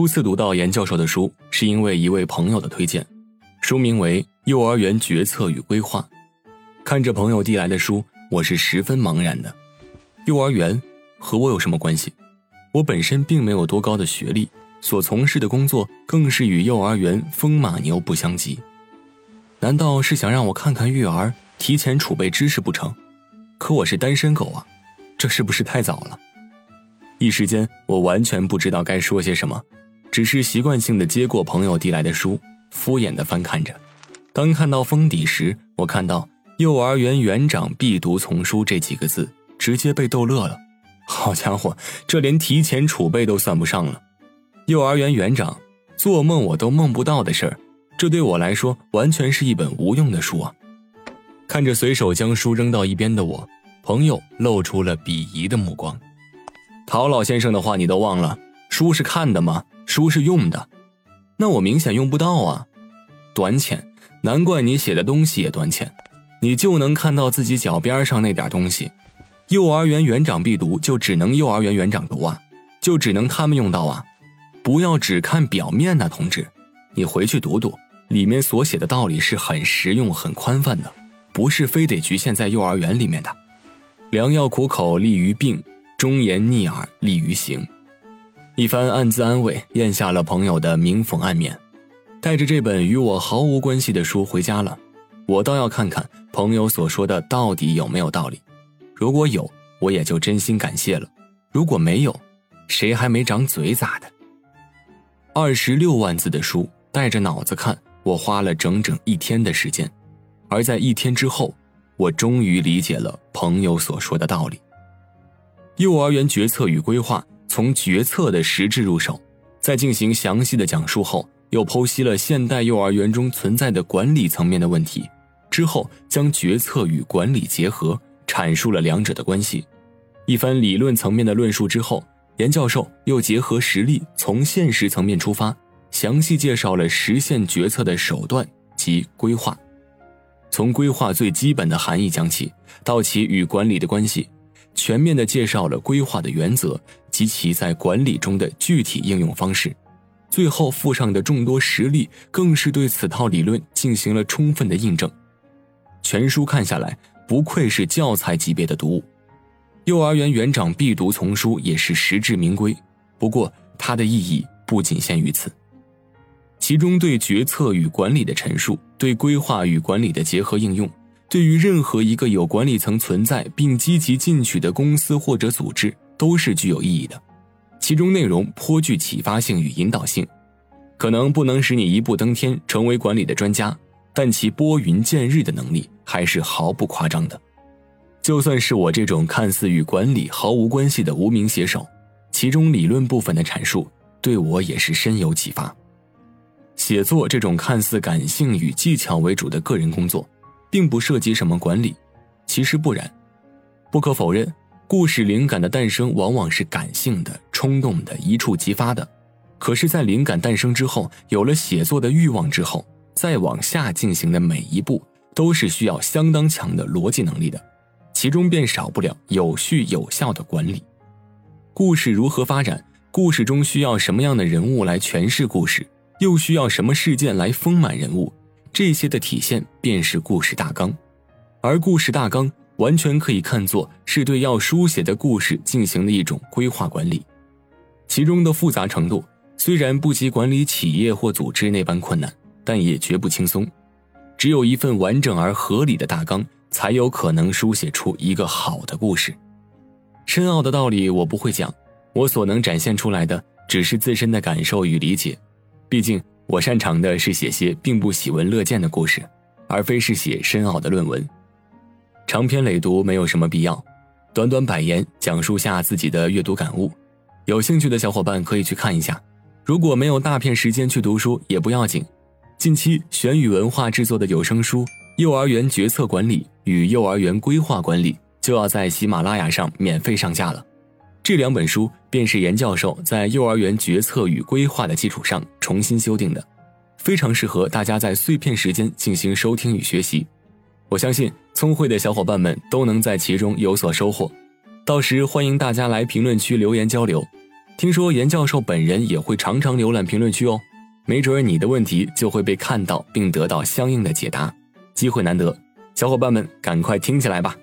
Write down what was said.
初次读到严教授的书，是因为一位朋友的推荐，书名为《幼儿园决策与规划》。看着朋友递来的书，我是十分茫然的。幼儿园和我有什么关系？我本身并没有多高的学历，所从事的工作更是与幼儿园风马牛不相及。难道是想让我看看育儿，提前储备知识不成？可我是单身狗啊，这是不是太早了？一时间，我完全不知道该说些什么，只是习惯性的接过朋友递来的书，敷衍的翻看着。当看到封底时，我看到“幼儿园园长必读丛书”这几个字，直接被逗乐了。好家伙，这连提前储备都算不上了。幼儿园园长，做梦我都梦不到的事儿，这对我来说完全是一本无用的书啊！看着随手将书扔到一边的我，朋友露出了鄙夷的目光。陶老先生的话你都忘了？书是看的吗？书是用的，那我明显用不到啊！短浅，难怪你写的东西也短浅，你就能看到自己脚边上那点东西。幼儿园园长必读，就只能幼儿园园长读啊，就只能他们用到啊！不要只看表面呐，同志，你回去读读，里面所写的道理是很实用、很宽泛的，不是非得局限在幼儿园里面的。良药苦口利于病。忠言逆耳利于行，一番暗自安慰，咽下了朋友的明讽暗勉，带着这本与我毫无关系的书回家了。我倒要看看朋友所说的到底有没有道理。如果有，我也就真心感谢了；如果没有，谁还没长嘴咋的？二十六万字的书，带着脑子看，我花了整整一天的时间。而在一天之后，我终于理解了朋友所说的道理。幼儿园决策与规划，从决策的实质入手，在进行详细的讲述后，又剖析了现代幼儿园中存在的管理层面的问题，之后将决策与管理结合，阐述了两者的关系。一番理论层面的论述之后，严教授又结合实例，从现实层面出发，详细介绍了实现决策的手段及规划，从规划最基本的含义讲起，到其与管理的关系。全面的介绍了规划的原则及其在管理中的具体应用方式，最后附上的众多实例更是对此套理论进行了充分的印证。全书看下来，不愧是教材级别的读物。幼儿园园长必读丛书也是实至名归。不过，它的意义不仅限于此，其中对决策与管理的陈述，对规划与管理的结合应用。对于任何一个有管理层存在并积极进取的公司或者组织，都是具有意义的。其中内容颇具启发性与引导性，可能不能使你一步登天成为管理的专家，但其拨云见日的能力还是毫不夸张的。就算是我这种看似与管理毫无关系的无名写手，其中理论部分的阐述对我也是深有启发。写作这种看似感性与技巧为主的个人工作。并不涉及什么管理，其实不然。不可否认，故事灵感的诞生往往是感性的、冲动的、一触即发的。可是，在灵感诞生之后，有了写作的欲望之后，再往下进行的每一步，都是需要相当强的逻辑能力的，其中便少不了有序有效的管理。故事如何发展？故事中需要什么样的人物来诠释故事？又需要什么事件来丰满人物？这些的体现便是故事大纲，而故事大纲完全可以看作是对要书写的故事进行的一种规划管理，其中的复杂程度虽然不及管理企业或组织那般困难，但也绝不轻松。只有一份完整而合理的大纲，才有可能书写出一个好的故事。深奥的道理我不会讲，我所能展现出来的只是自身的感受与理解，毕竟。我擅长的是写些并不喜闻乐见的故事，而非是写深奥的论文。长篇累读没有什么必要，短短百言讲述下自己的阅读感悟。有兴趣的小伙伴可以去看一下。如果没有大片时间去读书也不要紧，近期玄宇文化制作的有声书《幼儿园决策管理与幼儿园规划管理》就要在喜马拉雅上免费上架了。这两本书便是严教授在幼儿园决策与规划的基础上重新修订的，非常适合大家在碎片时间进行收听与学习。我相信聪慧的小伙伴们都能在其中有所收获。到时欢迎大家来评论区留言交流。听说严教授本人也会常常浏览评论区哦，没准你的问题就会被看到并得到相应的解答，机会难得，小伙伴们赶快听起来吧。